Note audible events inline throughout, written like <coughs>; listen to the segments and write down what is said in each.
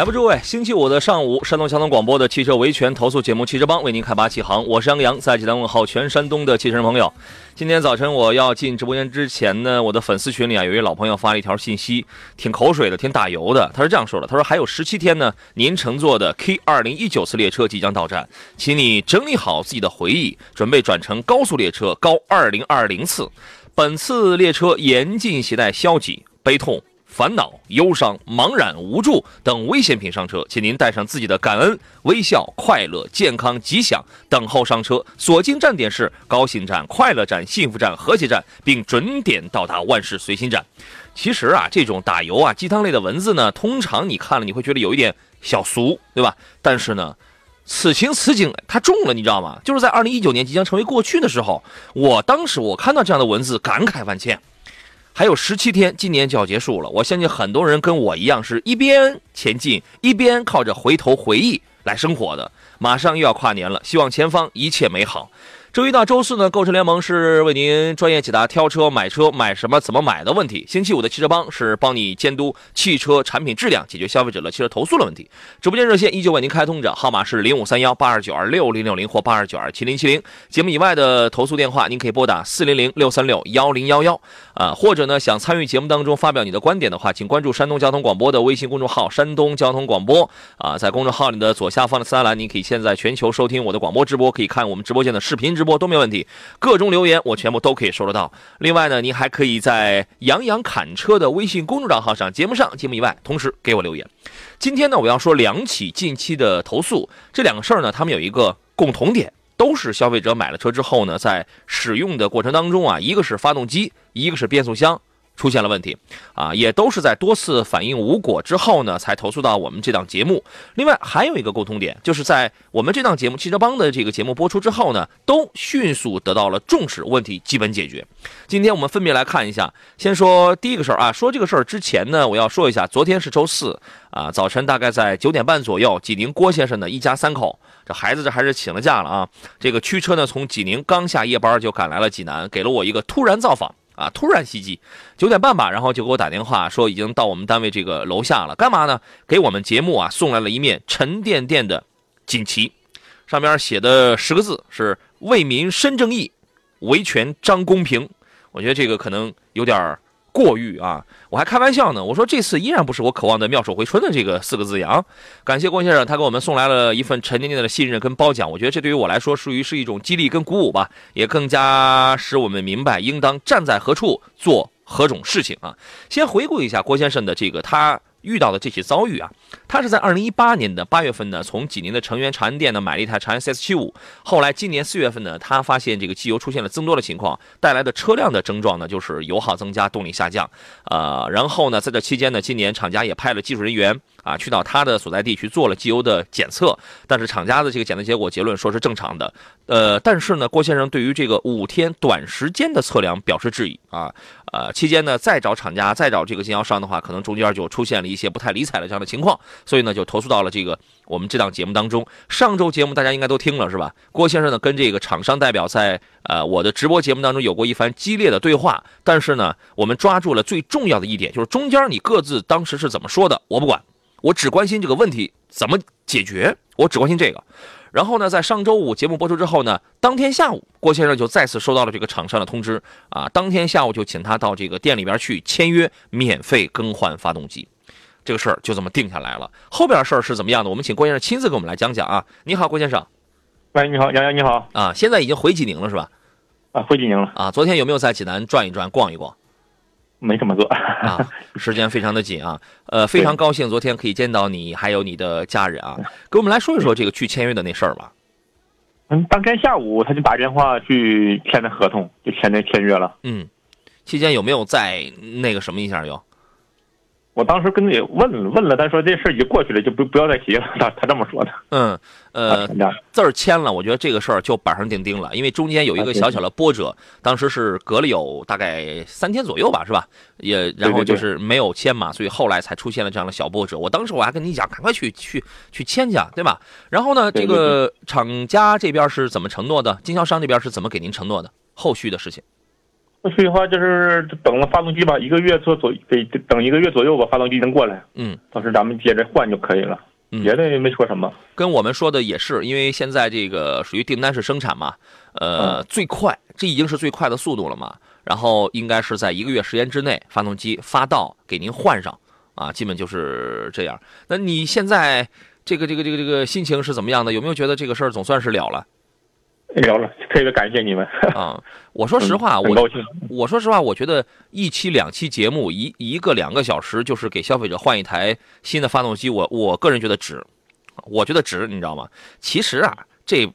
来吧，诸位！星期五的上午，山东交通广播的汽车维权投诉节目《汽车帮》为您开拔启航。我是杨洋，在济南问候全山东的汽车人朋友。今天早晨我要进直播间之前呢，我的粉丝群里啊，有一位老朋友发了一条信息，挺口水的，挺打油的。他是这样说的：他说还有十七天呢，您乘坐的 K 二零一九次列车即将到站，请你整理好自己的回忆，准备转乘高速列车高二零二零次。本次列车严禁携带消极、悲痛。烦恼、忧伤、茫然、无助等危险品上车，请您带上自己的感恩、微笑、快乐、健康、吉祥，等候上车。所经站点是高兴站、快乐站、幸福站、和谐站，并准点到达万事随心站。其实啊，这种打油啊、鸡汤类的文字呢，通常你看了你会觉得有一点小俗，对吧？但是呢，此情此景它中了，你知道吗？就是在二零一九年即将成为过去的时候，我当时我看到这样的文字，感慨万千。还有十七天，今年就要结束了。我相信很多人跟我一样，是一边前进，一边靠着回头回忆来生活的。马上又要跨年了，希望前方一切美好。周一到周四呢，购车联盟是为您专业解答挑车、买车、买什么、怎么买的问题。星期五的汽车帮是帮你监督汽车产品质量，解决消费者的汽车投诉的问题。直播间热线依旧为您开通着，号码是零五三幺八二九二六零六零或八二九二七零七零。节目以外的投诉电话，您可以拨打四零零六三六幺零幺幺啊，或者呢，想参与节目当中发表你的观点的话，请关注山东交通广播的微信公众号“山东交通广播”啊，在公众号里的左下方的三栏，您可以现在全球收听我的广播直播，可以看我们直播间的视频直播都没问题。各种留言我全部都可以收得到。另外呢，您还可以在杨洋侃车的微信公众账号上，节目上、节目以外，同时给我留言。今天呢，我要说两起近期的投诉，这两个事儿呢，他们有一个共同点，都是消费者买了车之后呢，在使用的过程当中啊，一个是发动机，一个是变速箱。出现了问题，啊，也都是在多次反映无果之后呢，才投诉到我们这档节目。另外还有一个共通点，就是在我们这档节目《汽车帮》的这个节目播出之后呢，都迅速得到了重视，问题基本解决。今天我们分别来看一下，先说第一个事儿啊，说这个事儿之前呢，我要说一下，昨天是周四啊，早晨大概在九点半左右，济宁郭先生的一家三口，这孩子这还是请了假了啊，这个驱车呢从济宁刚下夜班就赶来了济南，给了我一个突然造访。啊！突然袭击，九点半吧，然后就给我打电话说已经到我们单位这个楼下了。干嘛呢？给我们节目啊送来了一面沉甸甸的锦旗，上面写的十个字是“为民伸正义，维权张公平”。我觉得这个可能有点过誉啊！我还开玩笑呢，我说这次依然不是我渴望的妙手回春的这个四个字样。感谢郭先生，他给我们送来了一份沉甸甸的信任跟褒奖。我觉得这对于我来说，属于是一种激励跟鼓舞吧，也更加使我们明白应当站在何处做何种事情啊。先回顾一下郭先生的这个他。遇到的这些遭遇啊，他是在二零一八年的八月份呢，从济宁的成员长安店呢买了一台长安 CS 七五。后来今年四月份呢，他发现这个机油出现了增多的情况，带来的车辆的症状呢就是油耗增加、动力下降。呃，然后呢，在这期间呢，今年厂家也派了技术人员啊去到他的所在地去做了机油的检测，但是厂家的这个检测结果结论说是正常的。呃，但是呢，郭先生对于这个五天短时间的测量表示质疑啊。呃，期间呢，再找厂家，再找这个经销商的话，可能中间就出现了一些不太理睬的这样的情况，所以呢，就投诉到了这个我们这档节目当中。上周节目大家应该都听了是吧？郭先生呢，跟这个厂商代表在呃我的直播节目当中有过一番激烈的对话，但是呢，我们抓住了最重要的一点，就是中间你各自当时是怎么说的，我不管，我只关心这个问题怎么解决，我只关心这个。然后呢，在上周五节目播出之后呢，当天下午郭先生就再次收到了这个厂商的通知啊，当天下午就请他到这个店里边去签约，免费更换发动机。这个事儿就这么定下来了。后边的事儿是怎么样的？我们请郭先生亲自给我们来讲讲啊。你好，郭先生。喂，你好，杨洋，你好。啊，现在已经回济宁了是吧？啊，回济宁了。啊，昨天有没有在济南转一转、逛一逛？没怎么做啊，<laughs> 时间非常的紧啊。呃，非常高兴昨天可以见到你，还有你的家人啊。给我们来说一说这个去签约的那事儿吧。嗯，当天下午他就打电话去签的合同，就签的签约了。嗯，期间有没有再那个什么一下有？我当时跟你问问了，他说这事儿已经过去了，就不不要再提了。他他这么说的。嗯，呃，字儿签了，我觉得这个事儿就板上钉钉了，因为中间有一个小小的波折，当时是隔了有大概三天左右吧，是吧？也然后就是没有签嘛，所以后来才出现了这样的小波折。我当时我还跟你讲，赶快去去去签去，对吧？然后呢，这个厂家这边是怎么承诺的？经销商这边是怎么给您承诺的？后续的事情？后续的话就是等了发动机吧，一个月左左得等一个月左右吧，发动机能过来。嗯，到时咱们接着换就可以了。别的也没说什么。跟我们说的也是，因为现在这个属于订单式生产嘛，呃，最快这已经是最快的速度了嘛。然后应该是在一个月时间之内，发动机发到给您换上啊，基本就是这样。那你现在这个这个这个这个心情是怎么样的？有没有觉得这个事儿总算是了了？聊了，特别感谢你们 <laughs> 啊！我说实话，我我说实话，我觉得一期两期节目，一一个两个小时，就是给消费者换一台新的发动机，我我个人觉得值，我觉得值，你知道吗？其实啊，这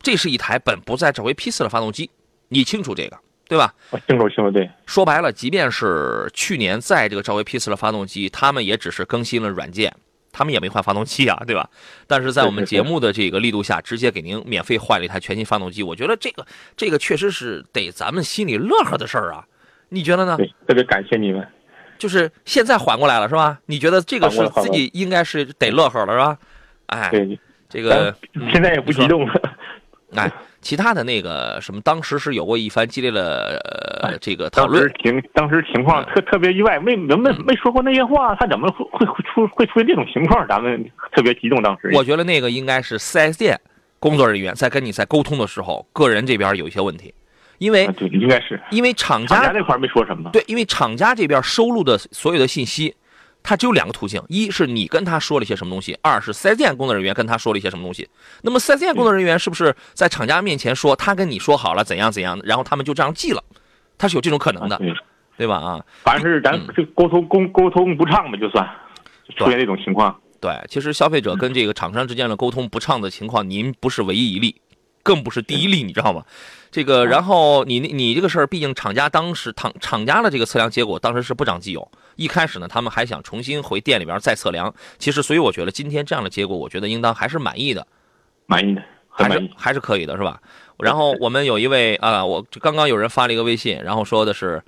这是一台本不在召回批次的发动机，你清楚这个对吧？我清楚清楚，对。说白了，即便是去年在这个召回批次的发动机，他们也只是更新了软件。他们也没换发动机啊，对吧？但是在我们节目的这个力度下，直接给您免费换了一台全新发动机，我觉得这个这个确实是得咱们心里乐呵的事儿啊，你觉得呢？对，特别感谢你们。就是现在缓过来了是吧？你觉得这个是自己应该是得乐呵了是吧？哎，对，这个现在也不激动了。哎。其他的那个什么，当时是有过一番激烈的呃这个讨论。当时情当时情况特特别意外，没没没没说过那些话，他怎么会会会出会出现这种情况？咱们特别激动，当时。我觉得那个应该是 4S 店工作人员在跟你在沟通的时候，个人这边有一些问题，因为对应该是因为厂家那块没说什么。对，因为厂家这边收录的所有的信息。他只有两个途径：一是你跟他说了一些什么东西；二是四 S 店工作人员跟他说了一些什么东西。那么四 S 店工作人员是不是在厂家面前说他跟你说好了怎样怎样，然后他们就这样记了？他是有这种可能的，对吧？啊，反正是咱这沟通沟沟通不畅嘛，就算出现这种情况。对，其实消费者跟这个厂商之间的沟通不畅的情况，您不是唯一一例，更不是第一例，你知道吗？这个，然后你你这个事儿，毕竟厂家当时厂厂家的这个测量结果当时是不长机油。一开始呢，他们还想重新回店里边再测量。其实，所以我觉得今天这样的结果，我觉得应当还是满意的，满意的，还是还是可以的，是吧？然后我们有一位啊，我刚刚有人发了一个微信，然后说的是。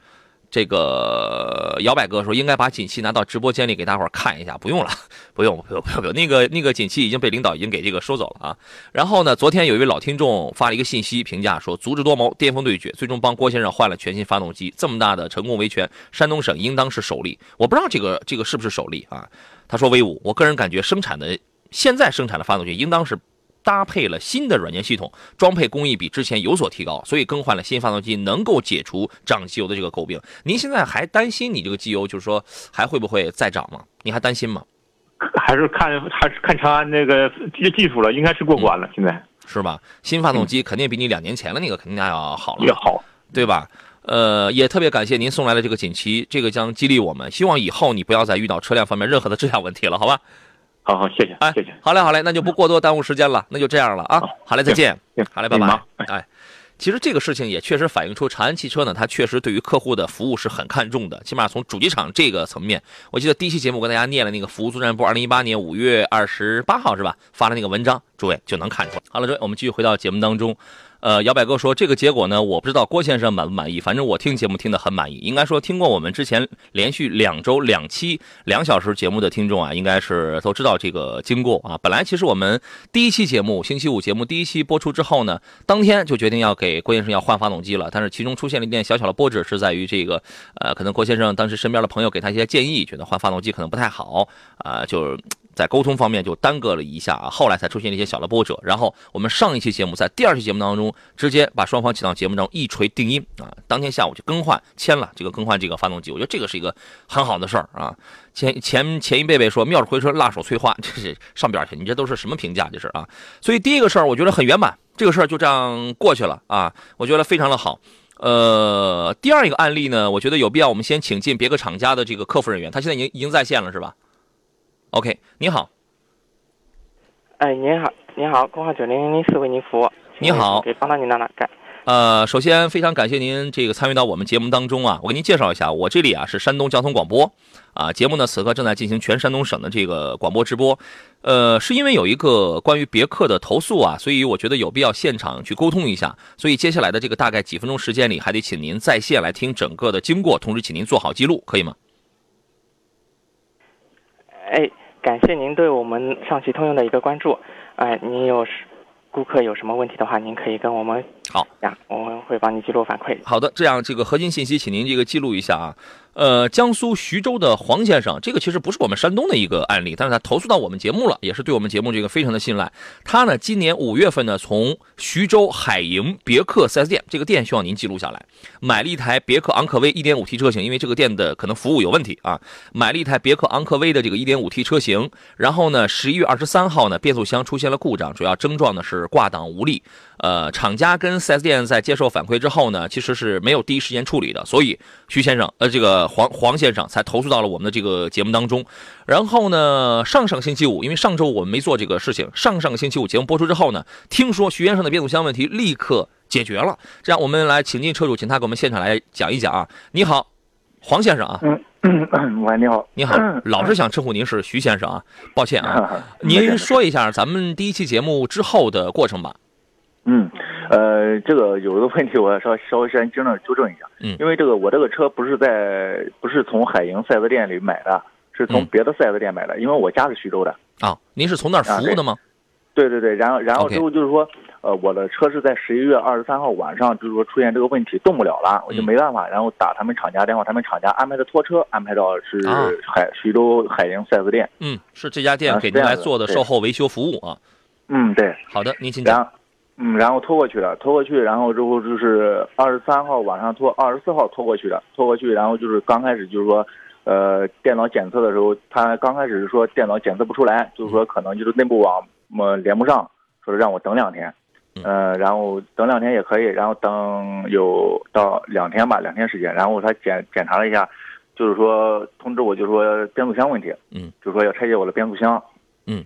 这个摇摆哥说应该把锦旗拿到直播间里给大伙看一下，不用了，不用，不用，不用，不用。那个那个锦旗已经被领导已经给这个收走了啊。然后呢，昨天有一位老听众发了一个信息评价说，足智多谋，巅峰对决，最终帮郭先生换了全新发动机，这么大的成功维权，山东省应当是首例。我不知道这个这个是不是首例啊？他说威武，我个人感觉生产的现在生产的发动机应当是。搭配了新的软件系统，装配工艺比之前有所提高，所以更换了新发动机，能够解除涨机油的这个诟病。您现在还担心你这个机油，就是说还会不会再涨吗？你还担心吗？还是看还是看长安那个技技术了，应该是过关了。现在是吧？新发动机肯定比你两年前的那个肯定要好了，越好，对吧？呃，也特别感谢您送来的这个锦旗，这个将激励我们，希望以后你不要再遇到车辆方面任何的质量问题了，好吧？好好，谢谢，哎，谢谢，好嘞，好嘞，那就不过多耽误时间了，那就这样了啊，好嘞，再见，好嘞，拜拜，哎，其实这个事情也确实反映出长安汽车呢，它确实对于客户的服务是很看重的，起码从主机厂这个层面，我记得第一期节目跟大家念了那个服务作战部二零一八年五月二十八号是吧，发的那个文章，诸位就能看出来。好了，诸位，我们继续回到节目当中。呃，摇摆哥说这个结果呢，我不知道郭先生满不满意，反正我听节目听得很满意。应该说，听过我们之前连续两周两期两小时节目的听众啊，应该是都知道这个经过啊。本来其实我们第一期节目星期五节目第一期播出之后呢，当天就决定要给郭先生要换发动机了，但是其中出现了一点小小的波折，是在于这个呃，可能郭先生当时身边的朋友给他一些建议，觉得换发动机可能不太好啊，就。在沟通方面就耽搁了一下啊，后来才出现了一些小的波折。然后我们上一期节目在第二期节目当中，直接把双方请到节目中一锤定音啊，当天下午就更换签了这个更换这个发动机。我觉得这个是一个很好的事儿啊。前前前一辈辈说妙手回春，辣手摧花，这是上边去，你这都是什么评价？这是啊。所以第一个事儿我觉得很圆满，这个事儿就这样过去了啊，我觉得非常的好。呃，第二一个案例呢，我觉得有必要我们先请进别克厂家的这个客服人员，他现在已经已经在线了，是吧？OK，你好，哎，您好，您好，工号九零零零四为您服务。你好帮到您哪？呃，首先非常感谢您这个参与到我们节目当中啊，我给您介绍一下，我这里啊是山东交通广播，啊，节目呢此刻正在进行全山东省的这个广播直播，呃，是因为有一个关于别克的投诉啊，所以我觉得有必要现场去沟通一下，所以接下来的这个大概几分钟时间里，还得请您在线来听整个的经过，同时请您做好记录，可以吗？哎，感谢您对我们上汽通用的一个关注。哎，您有顾客有什么问题的话，您可以跟我们好呀，我们会帮你记录反馈。好的，这样这个核心信息，请您这个记录一下啊。呃，江苏徐州的黄先生，这个其实不是我们山东的一个案例，但是他投诉到我们节目了，也是对我们节目这个非常的信赖。他呢，今年五月份呢，从徐州海盈别克 4S 店，这个店需要您记录下来，买了一台别克昂科威 1.5T 车型，因为这个店的可能服务有问题啊，买了一台别克昂科威的这个 1.5T 车型，然后呢，十一月二十三号呢，变速箱出现了故障，主要症状呢是挂档无力。呃，厂家跟 4S 店在接受反馈之后呢，其实是没有第一时间处理的，所以徐先生，呃，这个黄黄先生才投诉到了我们的这个节目当中。然后呢，上上星期五，因为上周我们没做这个事情，上上个星期五节目播出之后呢，听说徐先生的变速箱问题立刻解决了。这样，我们来请进车主，请他给我们现场来讲一讲啊。你好，黄先生啊。嗯嗯，喂，你好，你好，<coughs> 老是想称呼您是徐先生啊，抱歉啊。<laughs> 您说一下咱们第一期节目之后的过程吧。嗯，呃，这个有一个问题，我要稍稍微先纠正纠正一下。嗯，因为这个我这个车不是在不是从海盈四 S 店里买的，是从别的四 S 店买的。因为我家是徐州的。啊，您是从那儿服务的吗？对对对，然后然后之后就是说，呃，我的车是在十一月二十三号晚上，就是说出现这个问题动不了了，我就没办法，然后打他们厂家电话，他们厂家安排的拖车安排到是海徐州海盈四 S 店。嗯，是这家店给您来做的售后维修服务啊。嗯，对。好的，您请讲。嗯，然后拖过去了，拖过去，然后之后就是二十三号晚上拖，二十四号拖过去的，拖过去，然后就是刚开始就是说，呃，电脑检测的时候，他刚开始是说电脑检测不出来，就是说可能就是内部网么连不上，说是让我等两天，呃，然后等两天也可以，然后等有到两天吧，两天时间，然后他检检查了一下，就是说通知我，就说变速箱问题，嗯，就说要拆解我的变速箱，嗯，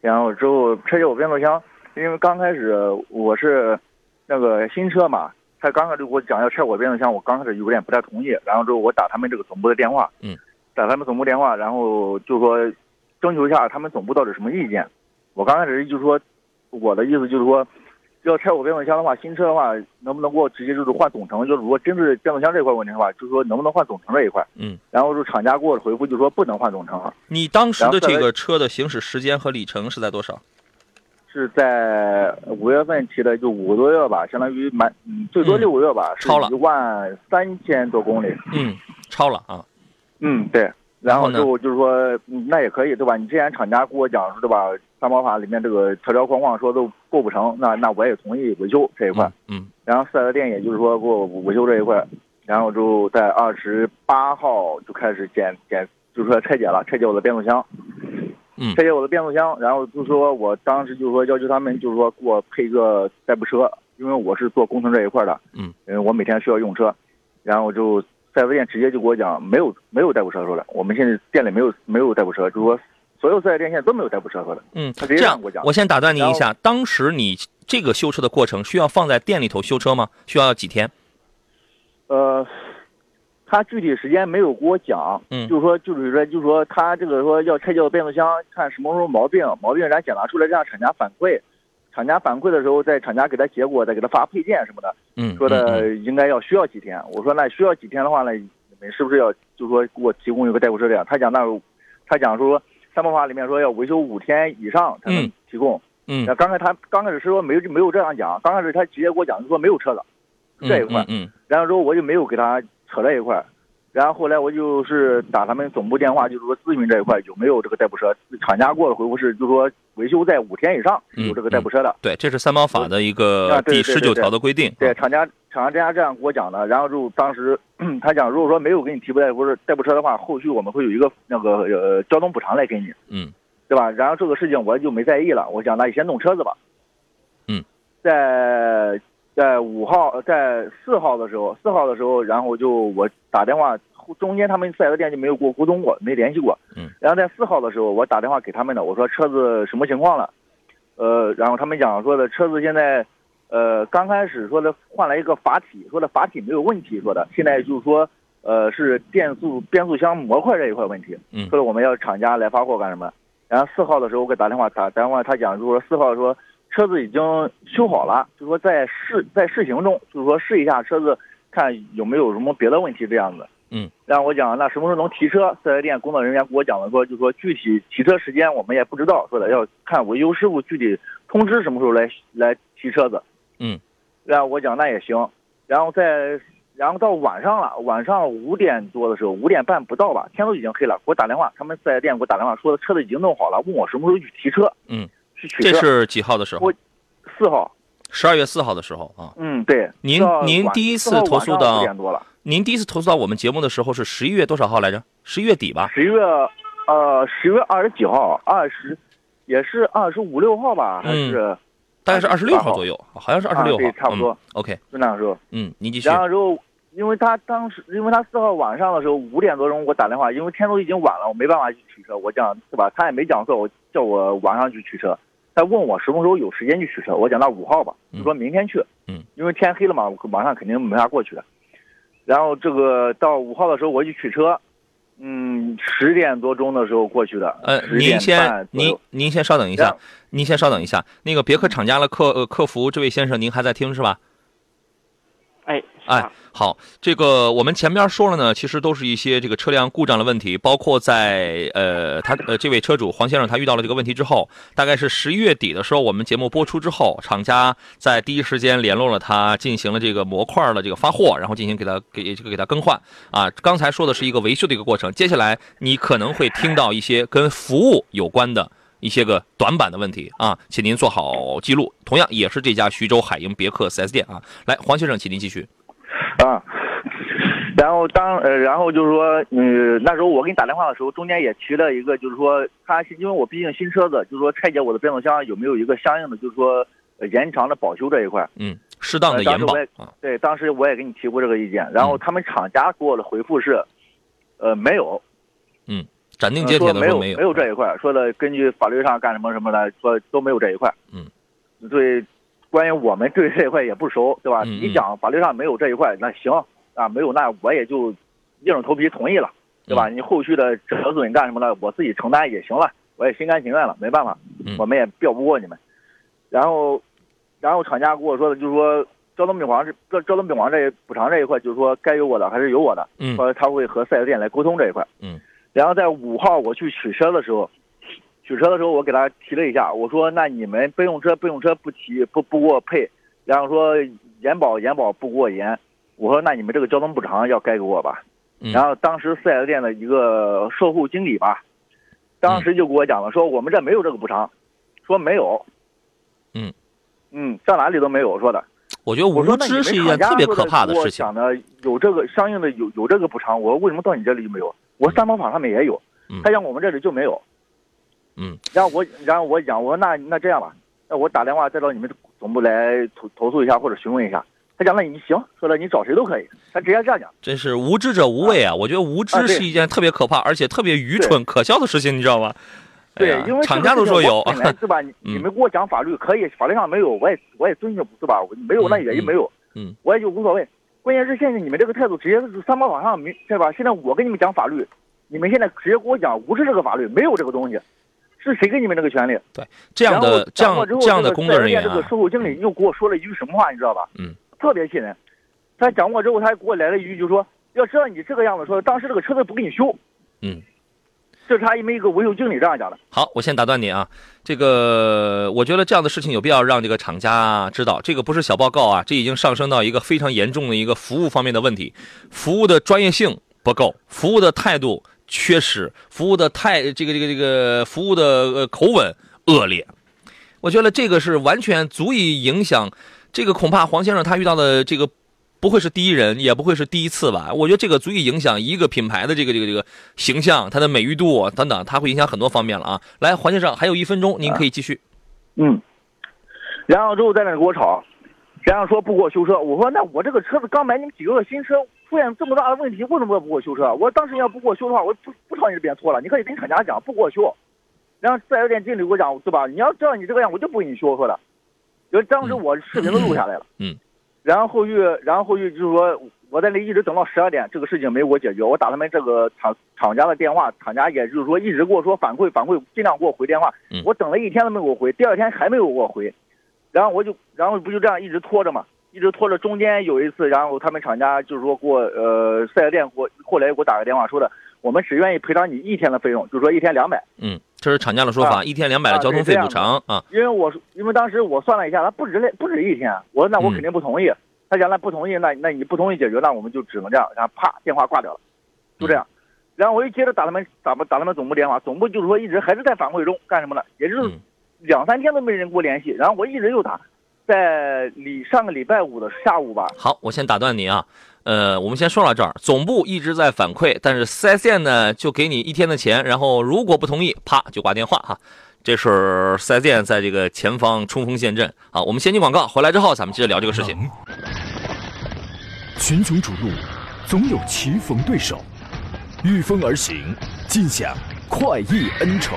然后之后拆解我变速箱。因为刚开始我是那个新车嘛，他刚开始就给我讲要拆我变速箱，我刚开始有点不太同意。然后之后我打他们这个总部的电话，嗯，打他们总部电话，然后就说征求一下他们总部到底什么意见。我刚开始就说我的意思就是说，要拆我变速箱的话，新车的话能不能给我直接就是换总成？就是如果针对变速箱这块问题的话，就是说能不能换总成这一块？嗯，然后就厂家给我的回复就说不能换总成。你当时的这个车的行驶时间和里程是在多少？是在五月份提的，就五个多月吧，相当于满，嗯，最多六个月吧，超了一万三千多公里。嗯，超了啊。嗯，对。然后之后就是说，那也可以，对吧？你之前厂家跟我讲说，对吧？三包法里面这个条条框框说都过不成，那那我也同意维修这一块。嗯。然后四 S 店也就是说给我维修这一块，然后就在二十八号就开始检检，就是说拆解了，拆解我的变速箱。嗯，拆解我的变速箱，然后就说我当时就说要求他们就是说给我配一个代步车，因为我是做工程这一块的，嗯，因为我每天需要用车，然后就四 S 店直接就给我讲没有没有代步车说的，我们现在店里没有没有代步车，就是说所有四 S 店现在都没有代步车说的，嗯，他直接样我讲，我先打断您一下，当时你这个修车的过程需要放在店里头修车吗？需要几天？呃。他具体时间没有给我讲，嗯，就是说，就是说，就是说，他这个说要拆掉变速箱，看什么时候毛病，毛病咱检查出来让厂家反馈，厂家反馈的时候，在厂家给他结果，再给他发配件什么的，嗯，说的应该要需要几天。我说那需要几天的话呢，你们是不是要就是说给我提供一个代步车这样？他讲那，他讲说三包法里面说要维修五天以上才能提供，嗯，那刚才他刚开始是说没没有这样讲，刚开始他直接给我讲就说没有车子这一块，嗯，然后之后我就没有给他。扯在一块，然后后来我就是打他们总部电话，就是说咨询这一块有没有这个代步车，厂家给我的回复是，就是说维修在五天以上有这个代步车的。对，这是三包法的一个第十九条的规定。对，厂家厂家这样这样跟我讲的，然后就当时 <clears throat> 他讲，如果说没有给你提不代步代步车的话，后续我们会有一个那个呃交通补偿来给你，嗯对吧？然后这个事情我就没在意了，我想那你先弄车子吧。嗯，在在五号在四号的时候，四号的时候，然后就我打电话，中间他们四 S 店就没有给我沟通过，没联系过。嗯，然后在四号的时候，我打电话给他们的，我说车子什么情况了？呃，然后他们讲说的车子现在。呃，刚开始说的换了一个阀体，说的阀体没有问题，说的现在就是说，呃，是变速变速箱模块这一块问题，嗯说的我们要厂家来发货干什么？然后四号的时候我给打电话打打电话，他讲就是说四号说车子已经修好了，就是说在试在试行中，就是说试一下车子看有没有什么别的问题这样子。嗯，然后我讲那什么时候能提车？四 S 店工作人员给我讲了说，就说具体提车时间我们也不知道，说的要看维修师傅具体通知什么时候来来提车子。嗯，然后我讲那也行，然后在然后到晚上了，晚上五点多的时候，五点半不到吧，天都已经黑了，给我打电话，他们四 S 店给我打电话说车子已经弄好了，问我什么时候去提车。嗯，去取车。这是几号的时候我？四号。十二月四号的时候啊。嗯，对。您您第一次投诉到5点多了，您第一次投诉到我们节目的时候是十一月多少号来着？十一月底吧。十一月呃十月二十几号，二十也是二十五六号吧，还是大概是二十六号左右，好像是二十六号，啊对差不多嗯 OK，就那个时候。嗯，您继续。然后之后，因为他当时，因为他四号晚上的时候五点多钟给我打电话，因为天都已经晚了，我没办法去取车。我讲是吧？他也没讲错我叫我晚上去取车，他问我什么时候有时间去取车。我讲那五号吧，就说明天去。嗯，因为天黑了嘛，我晚上肯定没法过去的。然后这个到五号的时候我去取车，嗯，十点多钟的时候过去的。呃，您先您您先稍等一下，您先稍等一下。那个别克厂家的客呃客服这位先生，您还在听是吧？哎，哎，好，这个我们前边说了呢，其实都是一些这个车辆故障的问题，包括在呃他呃这位车主黄先生他遇到了这个问题之后，大概是十一月底的时候，我们节目播出之后，厂家在第一时间联络了他，进行了这个模块的这个发货，然后进行给他给这个给他更换啊。刚才说的是一个维修的一个过程，接下来你可能会听到一些跟服务有关的。一些个短板的问题啊，请您做好记录。同样也是这家徐州海鹰别克 4S 店啊。来，黄先生，请您继续。啊，然后当呃，然后就是说，嗯，那时候我给你打电话的时候，中间也提了一个，就是说，他因为我毕竟新车子，就是说拆解我的变速箱有没有一个相应的，就是说呃延长的保修这一块。嗯，适当的延保。对，当时我也给你提过这个意见，然后他们厂家给我的回复是，呃，没有，斩钉截铁呃说没的说没有没有这一块，说的根据法律上干什么什么的，说都没有这一块。嗯，对，关于我们对这一块也不熟，对吧？嗯嗯你讲法律上没有这一块，那行啊，没有那我也就硬着头皮同意了，对吧？嗯你后续的折损干什么的，我自己承担也行了，我也心甘情愿了，没办法，嗯我们也调不过你们。然后，然后厂家跟我说的就是说。交通病房这交交通病房这一补偿这一块，就是说该有我的还是有我的，嗯说他会和四 S 店来沟通这一块。嗯，然后在五号我去取车的时候，取车的时候我给他提了一下，我说那你们备用车备用车不提不不给我配，然后说延保延保不给我延，我说那你们这个交通补偿要该给我吧。嗯然后当时四 S 店的一个售后经理吧，当时就给我讲了，说我们这没有这个补偿，说没有。嗯嗯，上哪里都没有说的。我觉得无我说那你们知是一件厂家特别可怕的事情。讲的有这个相应的有有这个补偿，我说为什么到你这里就没有？我三包法上面也有嗯，他讲我们这里就没有。嗯，然后我然后我讲我说那那这样吧，那我打电话再到你们总部来投投诉一下或者询问一下。他讲那你行，说了你找谁都可以，他直接这样讲。真是无知者无畏啊！我觉得无知是一件特别可怕，而且特别愚蠢、可笑的事情，你知道吗？哎对呀，因为厂家都说有，本来对吧？你 <laughs> 嗯你们给我讲法律可以，法律上没有，我也我也遵循，对吧？没有那也就没有，嗯，我也就无所谓。关键是现在你们这个态度直接是三包往上没，对吧？现在我跟你们讲法律，你们现在直接给我讲无视这个法律，没有这个东西，是谁给你们这个权利？对这样的这样这样的工作人员 4S 店这啊个，售后经理又给我说了一句什么话，你知道吧？嗯，特别气人。他讲过之后，他还给我来了一句，就说要知道你这个样子说，当时这个车子不给你修，嗯。这是他因为一个维修经理这样讲的。好，我先打断你啊，这个我觉得这样的事情有必要让这个厂家知道，这个不是小报告啊，这已经上升到一个非常严重的一个服务方面的问题，服务的专业性不够，服务的态度缺失，服务的态这个这个这个服务的呃口吻恶劣，我觉得这个是完全足以影响。这个恐怕黄先生他遇到的这个不会是第一人，也不会是第一次吧？我觉得这个足以影响一个品牌的这个这个这个形象，它的美誉度等等，它会影响很多方面了啊。来，黄先生还有一分钟，您可以继续。嗯，然后之后在那给我吵，然后说不给我修车。我说那我这个车子刚买你们几个月新车，出现这么大的问题，为什么不给我修车？我当时要不给我修的话，我不不朝你这边错了。你可以跟厂家讲不给我修。然后四 S 店经理给我讲，对吧？你要知道你这个样，我就不给你修。说的。就当时我视频都录下来了，嗯，然后后续，然后后续就是说，我在那一直等到十二点，这个事情没给我解决。我打他们这个厂厂家的电话，厂家也就是说一直给我说反馈反馈，尽量给我回电话。我等了一天都没给我回，第二天还没有给我回，然后我就，然后不就这样一直拖着嘛，一直拖着。中间有一次，然后他们厂家就是说给我，呃，四 S 店给我后来给我打个电话，说的我们只愿意赔偿你一天的费用，就是说一天两百。嗯。这是厂家的说法，一天两百的交通费补偿啊。因为我因为当时我算了一下，他不止那不止一天。我说那我肯定不同意。他讲那不同意，那那你不同意解决，那我们就只能这样。然后啪，电话挂掉了，就这样。然后我又接着打他们打打他们总部电话，总部就是说一直还是在反馈中，干什么呢？也就是两三天都没人给我联系。然后我一直又打，在礼上个礼拜五的下午吧。好，我先打断你啊。呃，我们先说到这儿。总部一直在反馈，但是四 S 店呢，就给你一天的钱，然后如果不同意，啪就挂电话哈。这是四 S 店在这个前方冲锋陷阵。好，我们先进广告，回来之后咱们接着聊这个事情。群雄逐鹿，总有棋逢对手，御风而行，尽享快意恩仇。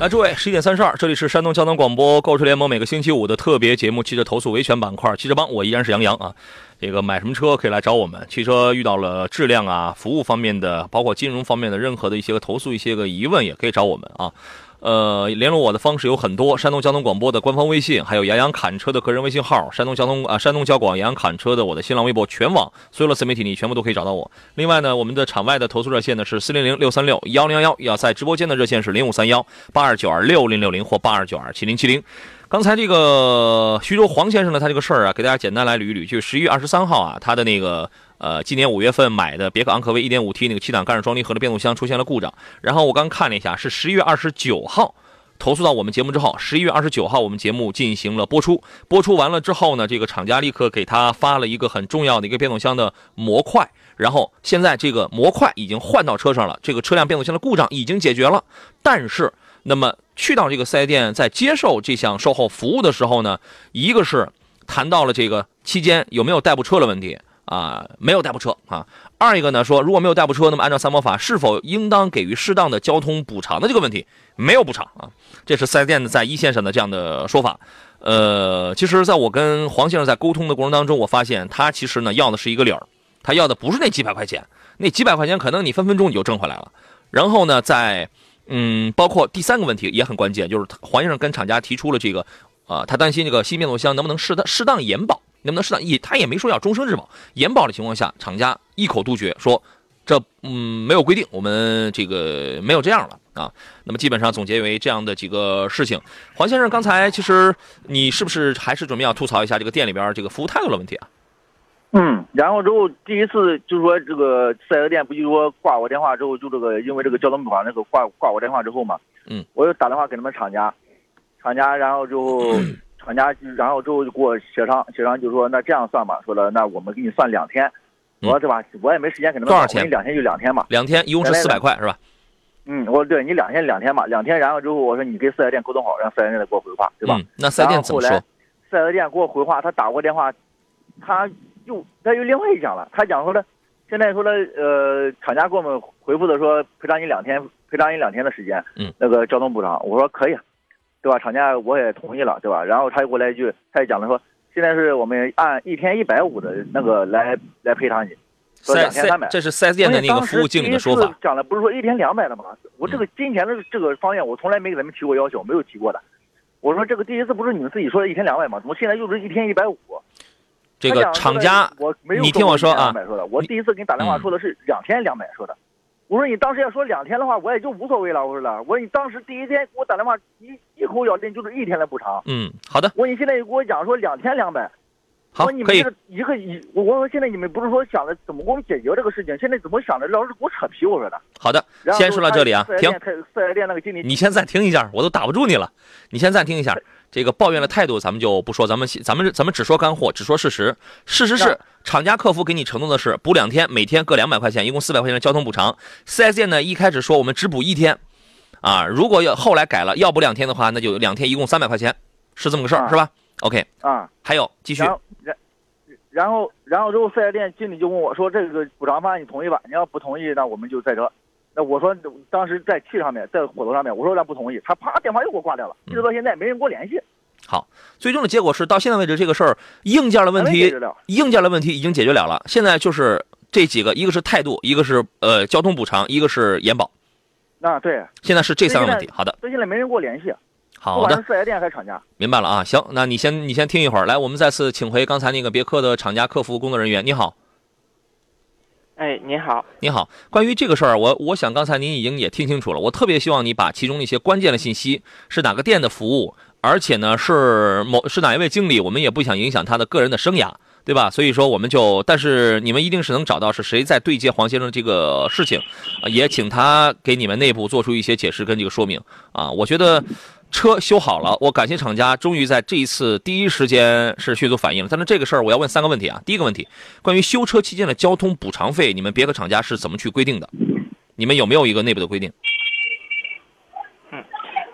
来，诸位，十一点三十二，这里是山东交通广播购车联盟每个星期五的特别节目——汽车投诉维权板块，汽车帮，我依然是杨洋啊。这个买什么车可以来找我们？汽车遇到了质量啊、服务方面的，包括金融方面的任何的一些个投诉、一些个疑问，也可以找我们啊。呃，联络我的方式有很多，山东交通广播的官方微信，还有杨洋侃车的个人微信号，山东交通啊，山东交广杨洋侃车的我的新浪微博，全网所有的自媒体你全部都可以找到我。另外呢，我们的场外的投诉热线呢是四零零六三六幺零幺幺，要在直播间的热线是零五三幺八二九二六零六零或八二九二七零七零。刚才这个徐州黄先生呢，他这个事儿啊，给大家简单来捋一捋。就十一月二十三号啊，他的那个呃，今年五月份买的别克昂科威 1.5T 那个七档干式双离合的变速箱出现了故障。然后我刚看了一下，是十一月二十九号投诉到我们节目之后，十一月二十九号我们节目进行了播出。播出完了之后呢，这个厂家立刻给他发了一个很重要的一个变速箱的模块。然后现在这个模块已经换到车上了，这个车辆变速箱的故障已经解决了。但是，那么。去到这个四 S 店，在接受这项售后服务的时候呢，一个是谈到了这个期间有没有代步车的问题啊，没有代步车啊。二一个呢，说如果没有代步车，那么按照三包法，是否应当给予适当的交通补偿的这个问题，没有补偿啊。这是四 S 店在一线上的这样的说法。呃，其实在我跟黄先生在沟通的过程当中，我发现他其实呢要的是一个理儿，他要的不是那几百块钱，那几百块钱可能你分分钟你就挣回来了。然后呢，在嗯，包括第三个问题也很关键，就是黄先生跟厂家提出了这个，啊，他担心这个新变速箱能不能适当适当延保，能不能适当也他也没说要终身质保，延保的情况下，厂家一口杜绝说，这嗯没有规定，我们这个没有这样了啊。那么基本上总结为这样的几个事情。黄先生，刚才其实你是不是还是准备要吐槽一下这个店里边这个服务态度的问题啊？嗯，然后之后第一次就是说这个四 S 店不就说挂我电话之后就这个因为这个交通补偿那个挂挂我电话之后嘛，嗯，我又打电话给他们厂家，厂家然后之后 <coughs> 厂家然后之后就给我协商协商就说那这样算吧，说了那我们给你算两天，我说对吧？我也没时间给他们多少钱？两天就两天嘛，两天一共是四百块是吧？嗯，我对你两天两天嘛，两天然后之后我说你跟四 S 店沟通好，让四 S 店再给我回话，对吧？那四 S 店怎么说？四 S 店给我回话，他打过电话，他。又他又另外一讲了，他讲说的，现在说的呃，厂家给我们回复的说赔偿你两天，赔偿你两天的时间，嗯，那个交通补偿，我说可以，对吧？厂家我也同意了，对吧？然后他又过来一句，他也讲了说，现在是我们按一天一百五的那个来来赔偿你，说两天三百，这是四 S 店的那个服务经理的说法。讲的不是说一天两百的吗？我这个金钱的这个方面，我从来没给他们提过要求，没有提过的。我说这个第一次不是你们自己说的一天两百吗？怎么现在又是一天一百五？这个厂家我没有你听我说啊说的，我第一次给你打电话嗯说的是两天两百说的。我说你当时要说两天的话，我也就无所谓了。我说了，我说你当时第一天给我打电话一一口咬定就是一天的补偿。嗯，好的，我说你现在又给我讲说两天两百，好你，们可以这，个一个一，我我说现在你们不是说想着怎么给我们解决这个事情，现在怎么想着老是给我扯皮？我说的。好的，先说到这里啊停四 S 店那个经理，你先暂停一下，我都打不住你了。你先暂停一下，这个抱怨的态度咱们就不说，咱们咱们咱们只说干货，只说事实。事实是，厂家客服给你承诺的是补两天，每天各两百块钱，一共四百块钱的交通补偿。4S 店呢一开始说我们只补一天，啊，如果要后来改了要补两天的话，那就两天一共三百块钱，是这么个事儿，啊是吧？OK，啊，还有继续然，后然然后然后之后四 S 店经理就问我说：“这个补偿方案你同意吧？你要不同意，那我们就再这。”那我说当时在气上面，在火头上面，我说咱不同意，他啪电话又给我挂掉了，嗯一直到现在没人给我联系，好，最终的结果是到现在为止这个事儿硬件的问题。硬件的问题已经解决了了，现在就是这几个，一个是态度，一个是呃交通补偿，一个是延保，啊，对，现在是这三个问题。好的，所以现在没人给我联系，好的四 S 店还是厂家。明白了啊。行，那你先你先听一会儿，来，我们再次请回刚才那个别克的厂家客服工作人员。你好，哎，您好，你好，关于这个事儿，我我想刚才您已经也听清楚了，我特别希望你把其中一些关键的信息是哪个店的服务，而且呢是某是哪一位经理，我们也不想影响他的个人的生涯。对吧？所以说我们就，但是你们一定是能找到是谁在对接黄先生这个事情，也请他给你们内部做出一些解释跟这个说明啊。我觉得车修好了，我感谢厂家，终于在这一次第一时间是迅速反应了。但是这个事儿我要问三个问题啊。第一个问题，关于修车期间的交通补偿费，你们别克厂家是怎么去规定的？你们有没有一个内部的规定？嗯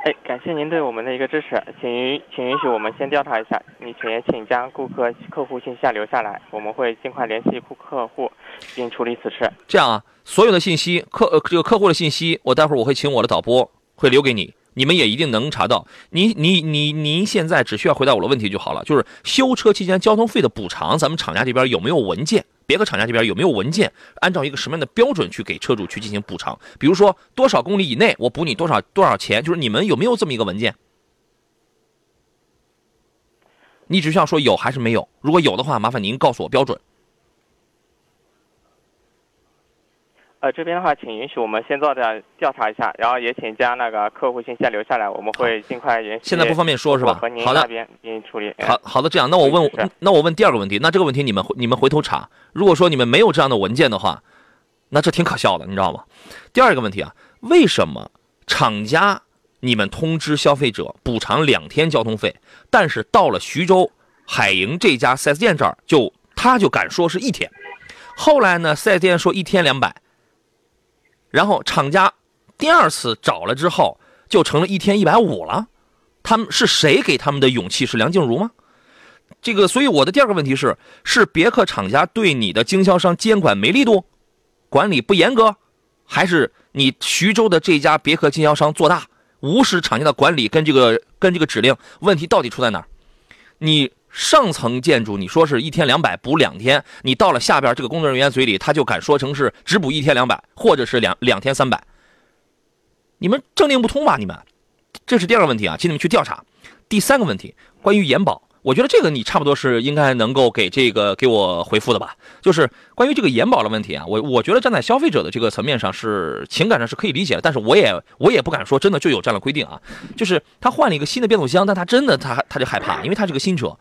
哎，感谢您对我们的一个支持，请允请允许我们先调查一下，你请请将顾客客户信息下留下来，我们会尽快联系顾客户并处理此事。这样啊，所有的信息客呃这个客户的信息，我待会儿我会请我的导播会留给你，你们也一定能查到。您你你您现在只需要回答我的问题就好了，就是修车期间交通费的补偿，咱们厂家这边有没有文件？别克厂家这边有没有文件，按照一个什么样的标准去给车主去进行补偿？比如说多少公里以内我补你多少多少钱，就是你们有没有这么一个文件？你只需要说有还是没有，如果有的话，麻烦您告诉我标准。呃，这边的话，请允许我们先做的调查一下，然后也请将那个客户信息留下来，我们会尽快联系。现在不方便说是吧和您好的那边并处理。好好的，这样，那我问，那我问第二个问题，那这个问题你们回你们回头查，如果说你们没有这样的文件的话，那这挺可笑的，你知道吗？第二个问题啊，为什么厂家你们通知消费者补偿两天交通费，但是到了徐州海盈这家 4S 店这儿就他就敢说是一天，后来呢4 S 店说一天两百，然后厂家第二次找了之后就成了一天一百五了。他们是谁给他们的勇气？是梁静茹吗？这个，所以我的第二个问题是：是别克厂家对你的经销商监管没力度，管理不严格，还是你徐州的这家别克经销商做大，无视厂家的管理跟这个跟这个指令？问题到底出在哪儿？你上层建筑你说是一天两百补两天，你到了下边这个工作人员嘴里，他就敢说成是只补一天两百，或者是两两天三百。你们政令不通吧？你们？这是第二个问题啊，请你们去调查。第三个问题，关于延保，我觉得这个你差不多是应该能够给这个给我回复的吧？就是关于这个延保的问题啊，我我觉得站在消费者的这个层面上是情感上是可以理解的，但是我也我也不敢说真的就有这样的规定啊。就是他换了一个新的变速箱，但他真的他他就害怕，因为他是个新车，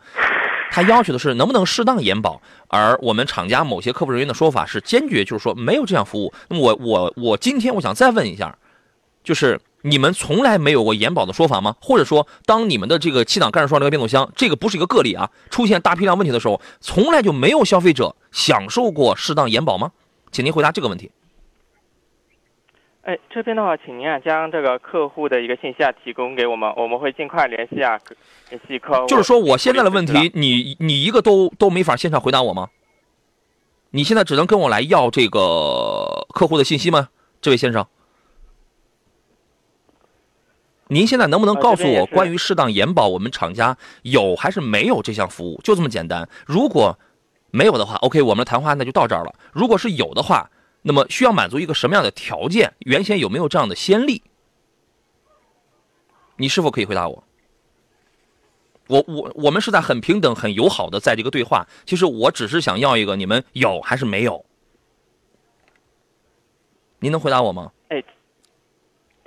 他要求的是能不能适当延保，而我们厂家某些客服人员的说法是坚决就是说没有这样服务。那么我我我今天我想再问一下，就是。你们从来没有过延保的说法吗？或者说，当你们的这个七档干式双离合变速箱，这个不是一个个例啊，出现大批量问题的时候，从来就没有消费者享受过适当延保吗？请您回答这个问题。哎，这边的话，请您啊将这个客户的一个信息啊提供给我们，我们会尽快联系啊联系客户。就是说，我现在的问题，你你一个都都没法现场回答我吗？你现在只能跟我来要这个客户的信息吗？这位先生？您现在能不能告诉我，关于适当延保，我们厂家有还是没有这项服务？就这么简单。如果没有的话，OK，我们的谈话那就到这儿了。如果是有的话，那么需要满足一个什么样的条件？原先有没有这样的先例？你是否可以回答我？我我我们是在很平等、很友好的在这个对话。其实我只是想要一个你们有还是没有？您能回答我吗？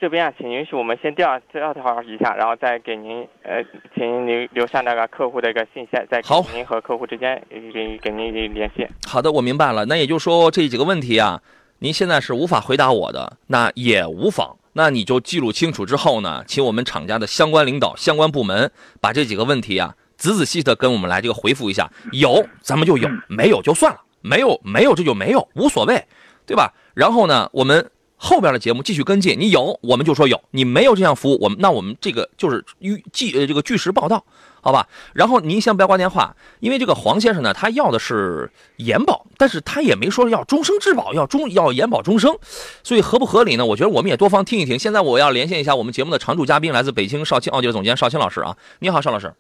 这边啊，请允许我们先调调查一下，然后再给您呃，请您留留下那个客户的一个信息，再好给您和客户之间呃给给您联系。好的，我明白了。那也就是说这几个问题啊，您现在是无法回答我的，那也无妨。那你就记录清楚之后呢，请我们厂家的相关领导、相关部门把这几个问题啊，仔仔细细的跟我们来这个回复一下。有咱们就有，没有就算了，没有没有这就没有，无所谓，对吧？然后呢，我们后边的节目继续跟进。你有我们就说有，你没有这项服务，我们那我们这个就是据据呃这个据实报道。好吧，然后您先不要挂电话，因为这个黄先生呢，他要的是延保，但是他也没说要终生质保，要终要延保终生，所以合不合理呢？我觉得我们也多方听一听。现在我要连线一下我们节目的常驻嘉宾，来自北京少卿奥迪的总监邵青老师啊，你好，邵老师，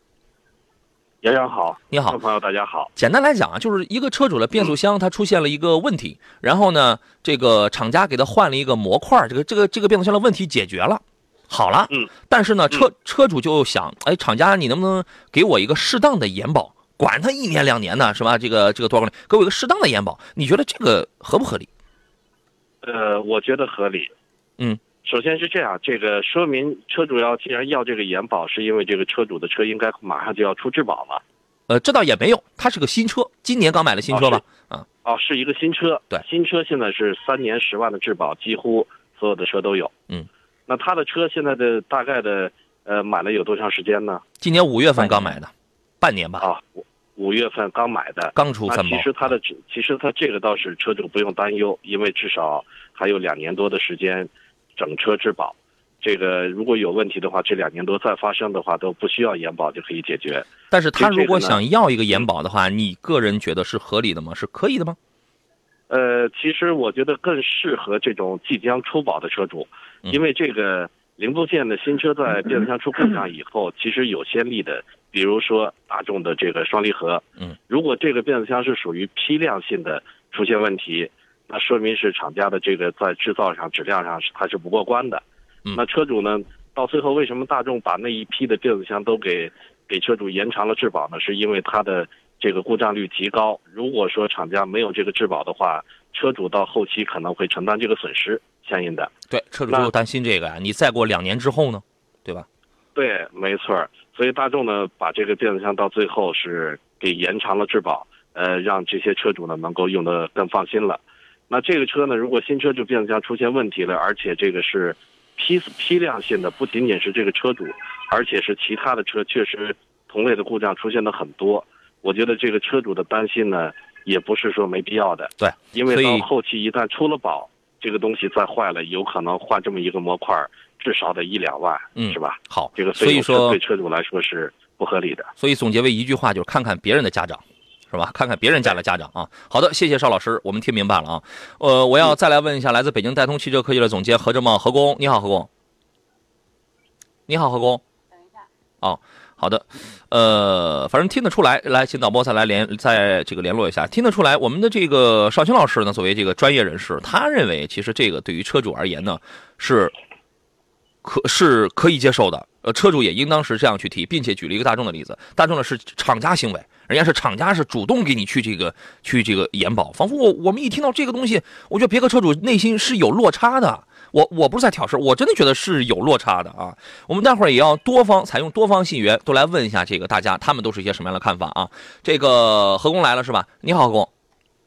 杨洋好，你好观众。朋友大家好。简单来讲啊，就是一个车主的变速箱它出现了一个问题，然后呢，这个厂家给他换了一个模块，这个这个这个变速箱的问题解决了。好了，嗯，但是呢，车车主就想，哎，厂家你能不能给我一个适当的延保？管他一年两年呢，是吧？这个这个多少公里，给我一个适当的延保，你觉得这个合不合理？呃，我觉得合理。嗯，首先是这样，这个说明车主要既然要这个延保，是因为这个车主的车应该马上就要出质保了。呃，这倒也没有，它是个新车，今年刚买的新车吧？啊，哦，是一个新车。对新车现在是三年十万的质保，几乎所有的车都有。嗯，那他的车现在的大概的呃买了有多长时间呢？今年五月份刚买的，半年吧，啊，五五月份刚买的。刚出三包其。实他的其实他这个倒是车主不用担忧，因为至少还有两年多的时间整车质保。这个如果有问题的话，这两年多再发生的话都不需要延保就可以解决。但是他如果想要一个延保的话，你个人觉得是合理的吗？是可以的吗？呃，其实我觉得更适合这种即将出保的车主，嗯因为这个零部件的新车在变速箱出故障以后，其实有先例的，比如说大众的这个双离合，嗯，如果这个变速箱是属于批量性的出现问题，那说明是厂家的这个在制造上质量上是它是不过关的。嗯那车主呢，到最后为什么大众把那一批的变速箱都给给车主延长了质保呢？是因为它的这个故障率极高。如果说厂家没有这个质保的话，车主到后期可能会承担这个损失，相应的。对，车主那就担心这个呀。你再过两年之后呢，对吧？对，没错儿。所以大众呢，把这个变速箱到最后是给延长了质保，呃，让这些车主呢能够用得更放心了。那这个车呢，如果新车就变速箱出现问题了，而且这个是批批量性的，不仅仅是这个车主，而且是其他的车确实同类的故障出现的很多。我觉得这个车主的担心呢，也不是说没必要的。对，因为到后期一旦出了保，这个东西再坏了，有可能换这么一个模块儿，至少得一两万，嗯是吧？好，这个费用是所以说对，车主来说是不合理的。所以总结为一句话，就是看看别人的家长，是吧？看看别人家的家长啊。好的，谢谢邵老师，我们听明白了啊。呃，我要再来问一下来自北京戴通汽车科技的总监何正茂何工，你好，何工。你好，何工。等一下。哦，好的，呃，反正听得出来，来，请导播再来联，再这个联络一下，听得出来，我们的这个邵青老师呢，作为这个专业人士，他认为其实这个对于车主而言呢，是可是可以接受的。呃，车主也应当是这样去提，并且举了一个大众的例子，大众呢是厂家行为，人家是厂家是主动给你去这个去这个延保，仿佛我我们一听到这个东西，我觉得别克车主内心是有落差的。我我不是在挑事，我真的觉得是有落差的啊。我们待会儿也要多方采用多方信源，都来问一下这个大家，他们都是一些什么样的看法啊？这个何工来了是吧？你好，何工。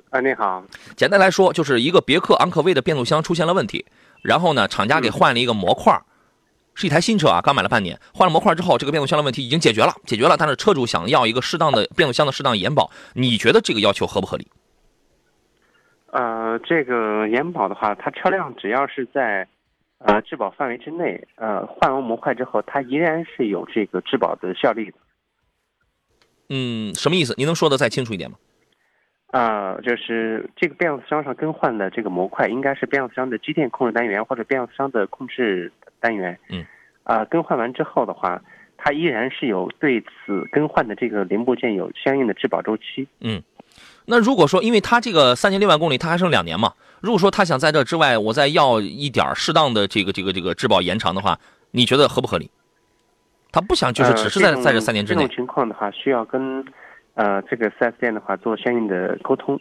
啊，你好，简单来说，就是一个别克昂科威的变速箱出现了问题，然后呢，厂家给换了一个模块儿，是一台新车啊，刚买了半年，换了模块之后，这个变速箱的问题已经解决了，解决了。但是车主想要一个适当的变速箱的适当延保，你觉得这个要求合不合理？呃，这个延保的话，它车辆只要是在呃质保范围之内，呃换完模块之后，它依然是有这个质保的效力的。嗯，什么意思？您能说的再清楚一点吗？啊、就是这个变速箱上更换的这个模块，应该是变速箱的机电控制单元或者变速箱的控制单元。嗯。啊、更换完之后的话，它依然是有对此更换的这个零部件有相应的质保周期。嗯那如果说，因为它这个三年六万公里，它还剩两年嘛，如果说他想在这之外，我再要一点儿适当的这个这个这个质保延长的话，你觉得合不合理？他不想就是只是在、呃、在这三年之内这种情况的话，需要跟呃这个 4S 店的话做相应的沟通。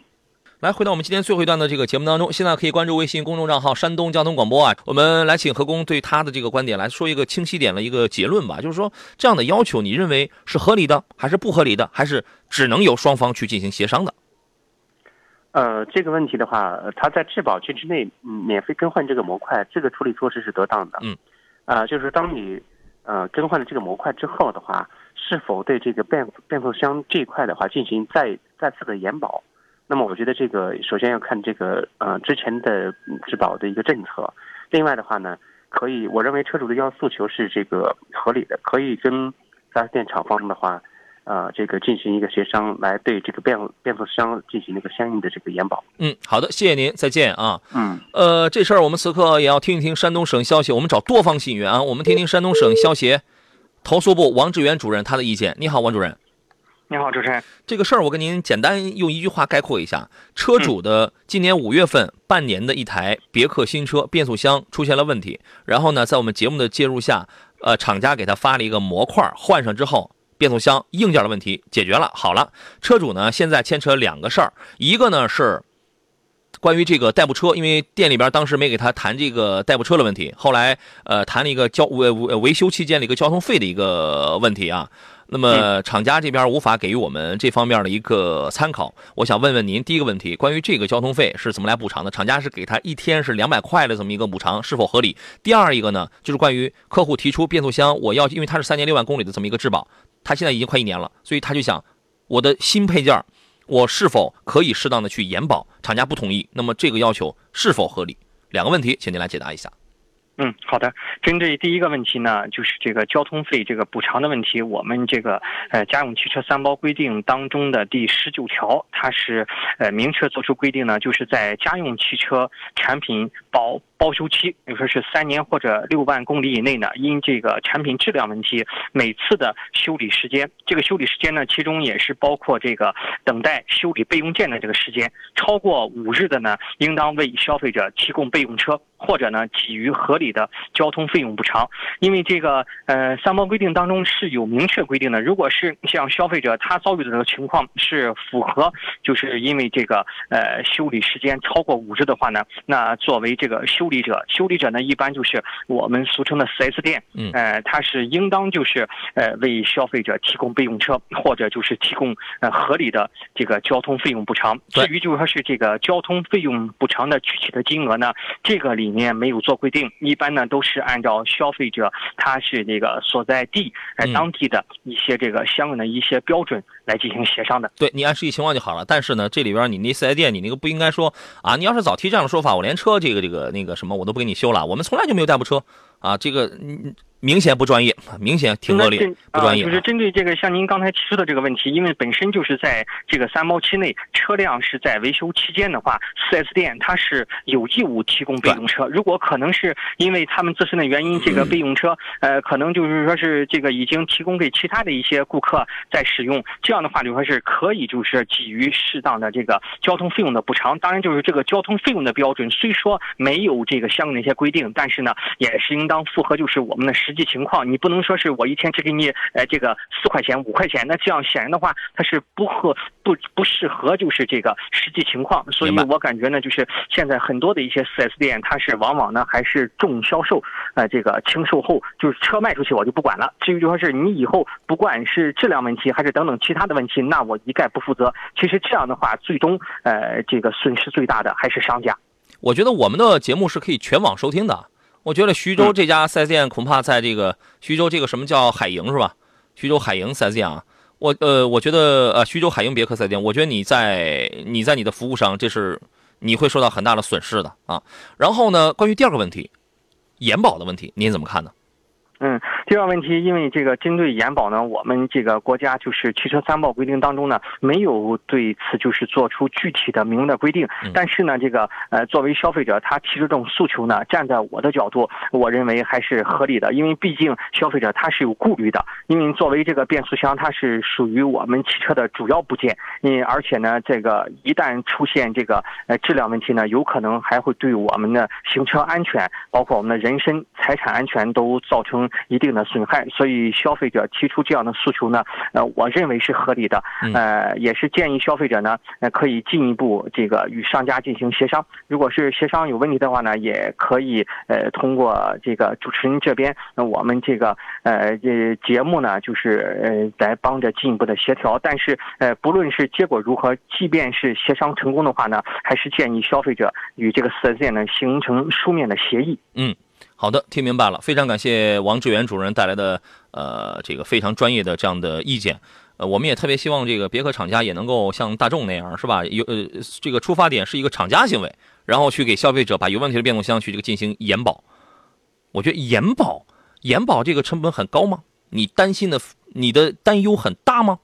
来，回到我们今天最后一段的这个节目当中，现在可以关注微信公众账号“山东交通广播”啊。我们来请何工对他的这个观点来说一个清晰点的一个结论吧，就是说这样的要求，你认为是合理的，还是不合理的，还是只能由双方去进行协商的？呃，这个问题的话，呃它在质保期之内、嗯、免费更换这个模块，这个处理措施是得当的。嗯，啊、就是当你呃更换了这个模块之后的话，是否对这个变变速箱这一块的话进行再再次的延保？那么我觉得这个首先要看这个呃之前的嗯质保的一个政策，另外的话呢，可以我认为车主的要诉求是这个合理的，可以跟 4S 店厂方的话。呃，这个进行一个协商，来对这个变变速箱进行一个相应的这个延保。嗯，好的，谢谢您，再见啊。嗯，呃，这事儿我们此刻也要听一听山东省消协，我们找多方信源啊，我们听听山东省消协投诉部王志远主任他的意见。你好，王主任。你好，主持人。这个事儿我跟您简单用一句话概括一下：车主的今年五月份半年的一台别克新车变速箱出现了问题，然后呢，在我们节目的介入下，呃，厂家给他发了一个模块，换上之后。变速箱硬件的问题解决了，好了，车主呢现在牵扯两个事儿，一个呢是关于这个代步车，因为店里边当时没给他谈这个代步车的问题，后来呃谈了一个交维维修期间的一个交通费的一个问题啊。那么厂家这边无法给予我们这方面的一个参考，我想问问您，第一个问题，关于这个交通费是怎么来补偿的？厂家是给他一天是两百块的这么一个补偿，是否合理？第二一个呢，就是关于客户提出变速箱，我要因为它是三年六万公里的这么一个质保，他现在已经快一年了，所以他就想我的新配件，我是否可以适当的去延保？厂家不同意，那么这个要求是否合理？两个问题，请您来解答一下。嗯，好的。针对第一个问题呢，就是这个交通费这个补偿的问题，我们这个呃家用汽车三包规定当中的第十九条，它是呃明确作出规定呢，就是在家用汽车产品保保修期，比如说是三年或者六万公里以内呢，因这个产品质量问题，每次的修理时间，这个修理时间呢，其中也是包括这个等待修理备用件的这个时间，超过五日的呢，应当为消费者提供备用车，或者呢给予合理的交通费用补偿。因为这个呃三包规定当中是有明确规定的，如果是像消费者他遭遇的这个情况是符合，就是因为这个呃修理时间超过五日的话呢，那作为这个修理者，修理者呢一般就是我们俗称的 4S 店，嗯。呃，它是应当就是呃为消费者提供备用车，或者就是提供呃合理的这个交通费用补偿。至于就是说是这个交通费用补偿的具体的金额呢，这个里面没有做规定，一般呢都是按照消费者他是那个所在地呃嗯。当地的一些这个相应的一些标准来进行协商的。对你按实际情况就好了。但是呢，这里边你那四 S 店，你那个不应该说啊，你要是早提这样的说法，我连车这个这个那个什么我都不给你修了。我们从来就没有代步车啊，这个你明显不专业，明显挺恶劣不专业、啊。就是针对这个像您刚才提出的这个问题，因为本身就是在这个三包期内，车辆是在维修期间的话，4S 店它是有义务提供备用车。如果可能是因为他们自身的原因，这个备用车呃可能就是说是这个已经提供给其他的一些顾客在使用，这样的话就说是可以就是给予适当的这个交通费用的补偿。当然就是这个交通费用的标准虽说没有这个相应的一些规定，但是呢也是应当符合就是我们的实际情况。你不能说是我一天只给你呃这个四块钱五块钱，那这样显然的话它是不合不不适合就是这个实际情况。所以我感觉呢，就是现在很多的一些 4S 店，它是往往呢还是重销售，呃这个轻售后，就是车卖出去我就不管了。至于就说是你以后不管是质量问题还是等等其他的问题，那我一概不负责。其实这样的话，最终呃这个损失最大的还是商家。我觉得我们的节目是可以全网收听的。我觉得徐州这家 4S 店恐怕在这个徐州这个什么叫海盈是吧？徐州海盈 4S 店啊，我呃，我觉得呃，徐州海盈别克 4S 店，我觉得你在你在你的服务上，这是你会受到很大的损失的啊。然后呢，关于第二个问题，延保的问题，您怎么看呢？嗯，第二个问题，因为这个针对延保呢，我们这个国家就是汽车三保规定当中呢，没有对此就是做出具体的明文的规定。嗯但是呢，这个呃，作为消费者，他提出这种诉求呢，站在我的角度，我认为还是合理的，因为毕竟消费者他是有顾虑的，因为作为这个变速箱，它是属于我们汽车的主要部件，嗯，而且呢，这个一旦出现这个呃质量问题呢，有可能还会对我们的行车安全，包括我们的人身财产安全都造成一定的。定的损害，所以消费者提出这样的诉求呢，呃，我认为是合理的，呃，也是建议消费者呢，呃，可以进一步这个与商家进行协商。如果是协商有问题的话呢，也可以呃通过这个主持人这边，那我们这个呃这节目呢，就是呃来帮着进一步的协调。但是呃不论是结果如何，即便是协商成功的话呢，还是建议消费者与这个四 S 店呢形成书面的协议。嗯。好的，听明白了，非常感谢王志远主任带来的呃这个非常专业的这样的意见，呃，我们也特别希望这个别克厂家也能够像大众那样，是吧？有呃这个出发点是一个厂家行为，然后去给消费者把有问题的变速箱去这个进行延保。我觉得延保延保这个成本很高吗？你担心的你的担忧很大吗？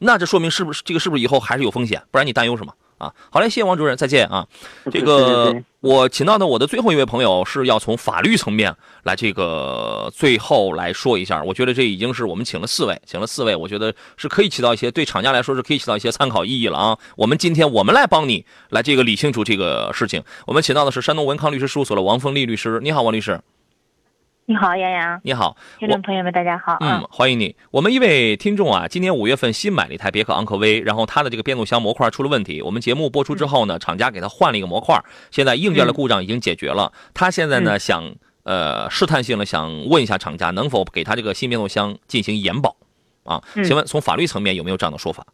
那这说明是不是这个是不是以后还是有风险？不然你担忧什么？啊，好嘞，谢谢王主任，再见啊。这个我请到的我的最后一位朋友是要从法律层面来这个最后来说一下。我觉得这已经是我们请了四位，请了四位，我觉得是可以起到一些对厂家来说是可以起到一些参考意义了啊。我们今天我们来帮你来这个理清楚这个事情。我们请到的是山东文康律师事务所的王峰丽律师，你好，王律师。你好，杨洋。你好，听众朋友们，大家好。嗯，欢迎你。我们一位听众啊，今年五月份新买了一台别克昂科威，然后他的这个变速箱模块出了问题。我们节目播出之后呢，厂家给他换了一个模块，现在硬件的故障已经解决了。他现在呢，想呃试探性的想问一下厂家，能否给他这个新变速箱进行延保？啊，请问从法律层面有没有这样的说法？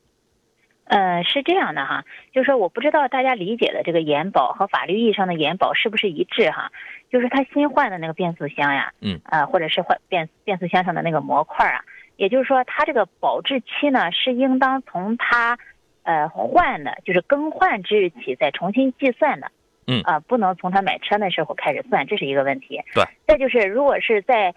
呃，是这样的哈，就是说我不知道大家理解的这个延保和法律意义上的延保是不是一致哈？就是他新换的那个变速箱呀，嗯，呃，或者是换变变速箱上的那个模块啊，也就是说，它这个保质期呢是应当从它呃换的，就是更换之日起再重新计算的，嗯，啊，不能从他买车那时候开始算，这是一个问题。对。再就是，如果是在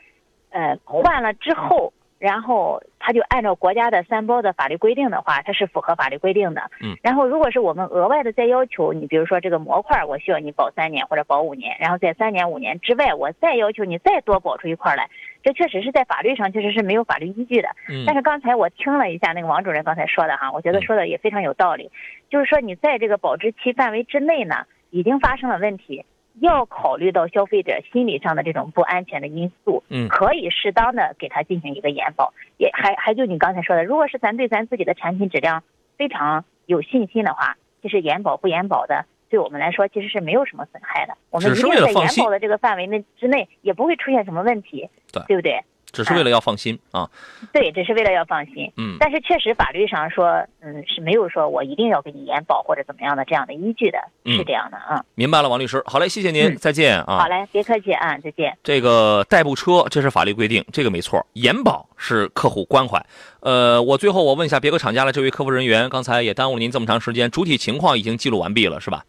呃换了之后。然后他就按照国家的三包的法律规定的话，它是符合法律规定的。嗯。然后如果是我们额外的再要求你，比如说这个模块，我需要你保三年或者保五年，然后在三年五年之外，我再要求你再多保出一块来，这确实是在法律上确实是没有法律依据的。嗯。但是刚才我听了一下那个王主任刚才说的哈，我觉得说的也非常有道理，就是说你在这个保质期范围之内呢，已经发生了问题。要考虑到消费者心理上的这种不安全的因素，嗯，可以适当的给他进行一个延保，也还还就你刚才说的，如果是咱对咱自己的产品质量非常有信心的话，其实延保不延保的，对我们来说其实是没有什么损害的。我们一定在延保的这个范围内之内，也不会出现什么问题，对，对不对？只是为了要放心啊，对，只是为了要放心。嗯，但是确实法律上说，嗯，是没有说我一定要给你延保或者怎么样的这样的依据的，是这样的啊。明白了，王律师，好嘞，谢谢您，再见啊。好嘞，别客气啊，再见。这个代步车这是法律规定，这个没错，延保是客户关怀。呃，我最后我问一下别克厂家的这位客服人员，刚才也耽误了您这么长时间，主体情况已经记录完毕了，是吧？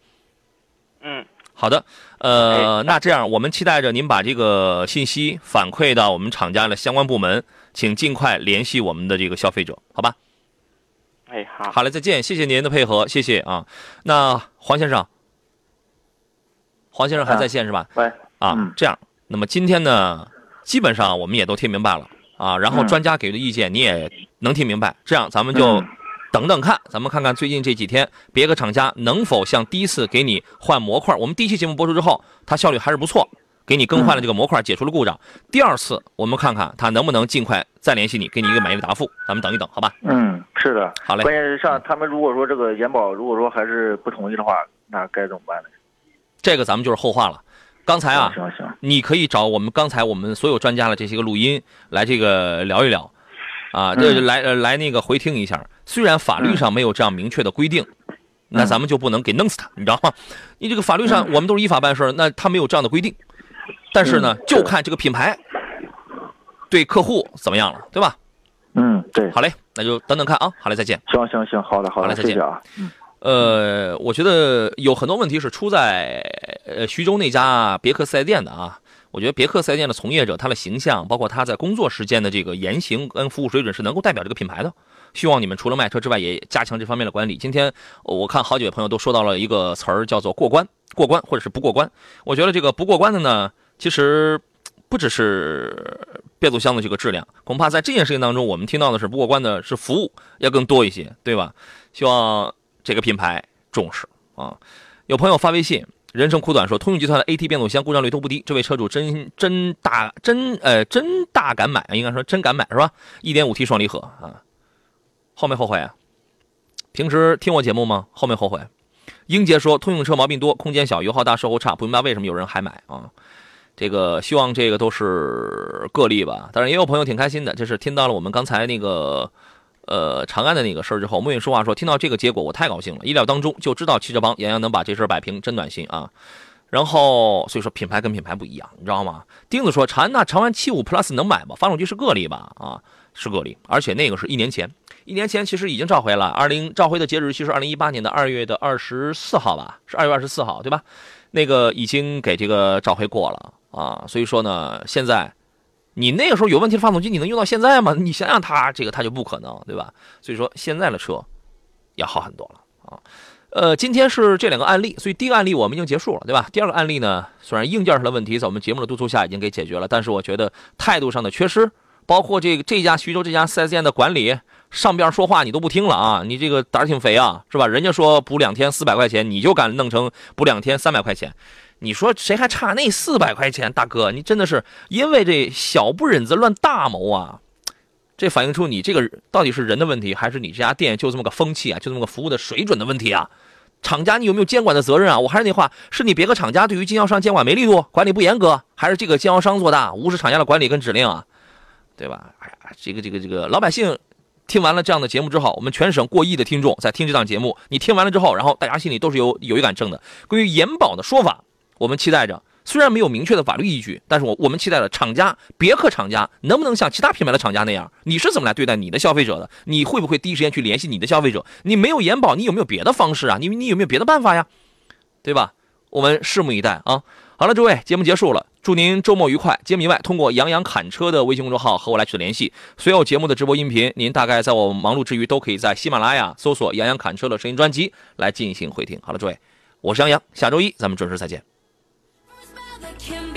嗯。好的，呃，那这样我们期待着您把这个信息反馈到我们厂家的相关部门，请尽快联系我们的这个消费者，好吧？哎，好，好嘞，再见，谢谢您的配合，谢谢啊。那黄先生，黄先生还在线是吧？喂，啊，这样，那么今天呢，基本上我们也都听明白了啊，然后专家给的意见你也能听明白，这样咱们就。等等看，咱们看看最近这几天别克厂家能否像第一次给你换模块，我们第一期节目播出之后，它效率还是不错，给你更换了这个模块，解除了故障。第二次我们看看它能不能尽快再联系你，给你一个满意的答复。咱们等一等，好吧？嗯，是的，好嘞。关键是像他们如果说这个延保，如果说还是不同意的话，那该怎么办呢？这个咱们就是后话了。刚才啊，行行，你可以找我们刚才我们所有专家的这些个录音来这个聊一聊。啊，这来呃来那个回听一下。虽然法律上没有这样明确的规定，那咱们就不能给弄死他，你知道吗？你这个法律上我们都是依法办事，那他没有这样的规定。但是呢，就看这个品牌对客户怎么样了，对吧？嗯，对。好嘞，那就等等看啊。好嘞，再见。行行行，好的好的，再见啊。呃，我觉得有很多问题是出在呃徐州那家别克四 S 店的啊。我觉得别克四 S 店的从业者，他的形象，包括他在工作时间的这个言行跟服务水准，是能够代表这个品牌的。希望你们除了卖车之外，也加强这方面的管理。今天我看好几位朋友都说到了一个词儿，叫做过关、过关或者是不过关。我觉得这个不过关的呢，其实不只是变速箱的这个质量，恐怕在这件事情当中，我们听到的是不过关的是服务要更多一些，对吧？希望这个品牌重视啊。有朋友发微信。人生苦短说，通用集团的 AT 变速箱故障率都不低，这位车主真真大真呃真大敢买，应该说真敢买是吧？1.5T 双离合啊，后没后悔啊？平时听我节目吗？后没后悔？英杰说，通用车毛病多，空间小，油耗大，售后差，不明白为什么有人还买啊？这个希望这个都是个例吧，当然也有朋友挺开心的，就是听到了我们刚才那个。呃，长安的那个事儿之后，莫允说话说，听到这个结果我太高兴了，意料当中就知道汽车帮杨洋能把这事儿摆平，真暖心啊。然后所以说品牌跟品牌不一样，你知道吗？钉子说长安那长安七五 Plus 能买吗？发动机是个例吧？啊，是个例，而且那个是一年前，一年前其实已经召回了，二零召回的截止日期是二零一八年的二月的二十四号吧？是二月二十四号对吧？那个已经给这个召回过了啊，所以说呢，现在。你那个时候有问题的发动机，你能用到现在吗？你想想，它这个它就不可能，对吧？所以说现在的车要好很多了啊。呃，今天是这两个案例，所以第一个案例我们已经结束了，对吧？第二个案例呢，虽然硬件上的问题在我们节目的督促下已经给解决了，但是我觉得态度上的缺失，包括这个这家徐州这家 4S 店的管理上边说话你都不听了啊，你这个胆儿挺肥啊，是吧？人家说补两天四百块钱，你就敢弄成补两天三百块钱。你说谁还差那四百块钱？大哥，你真的是因为这小不忍则乱大谋啊！这反映出你这个到底是人的问题，还是你这家店就这么个风气啊，就这么个服务的水准的问题啊？厂家你有没有监管的责任啊？我还是那话，是你别个厂家对于经销商监管没力度，管理不严格，还是这个经销商做大，无视厂家的管理跟指令啊？对吧？哎呀，这个这个这个老百姓听完了这样的节目之后，我们全省过亿的听众在听这档节目，你听完了之后，然后大家心里都是有有一杆秤的。关于延保的说法。我们期待着，虽然没有明确的法律依据，但是我我们期待着厂家别克厂家能不能像其他品牌的厂家那样？你是怎么来对待你的消费者的？你会不会第一时间去联系你的消费者？你没有延保，你有没有别的方式啊？你你有没有别的办法呀？对吧？我们拭目以待啊！好了，诸位，节目结束了，祝您周末愉快。节目以外，通过杨洋侃车的微信公众号和我来取得联系。所有节目的直播音频，您大概在我忙碌之余，都可以在喜马拉雅搜索“杨洋侃车”的声音专辑来进行回听。好了，诸位，我是杨洋，下周一咱们准时再见。the him.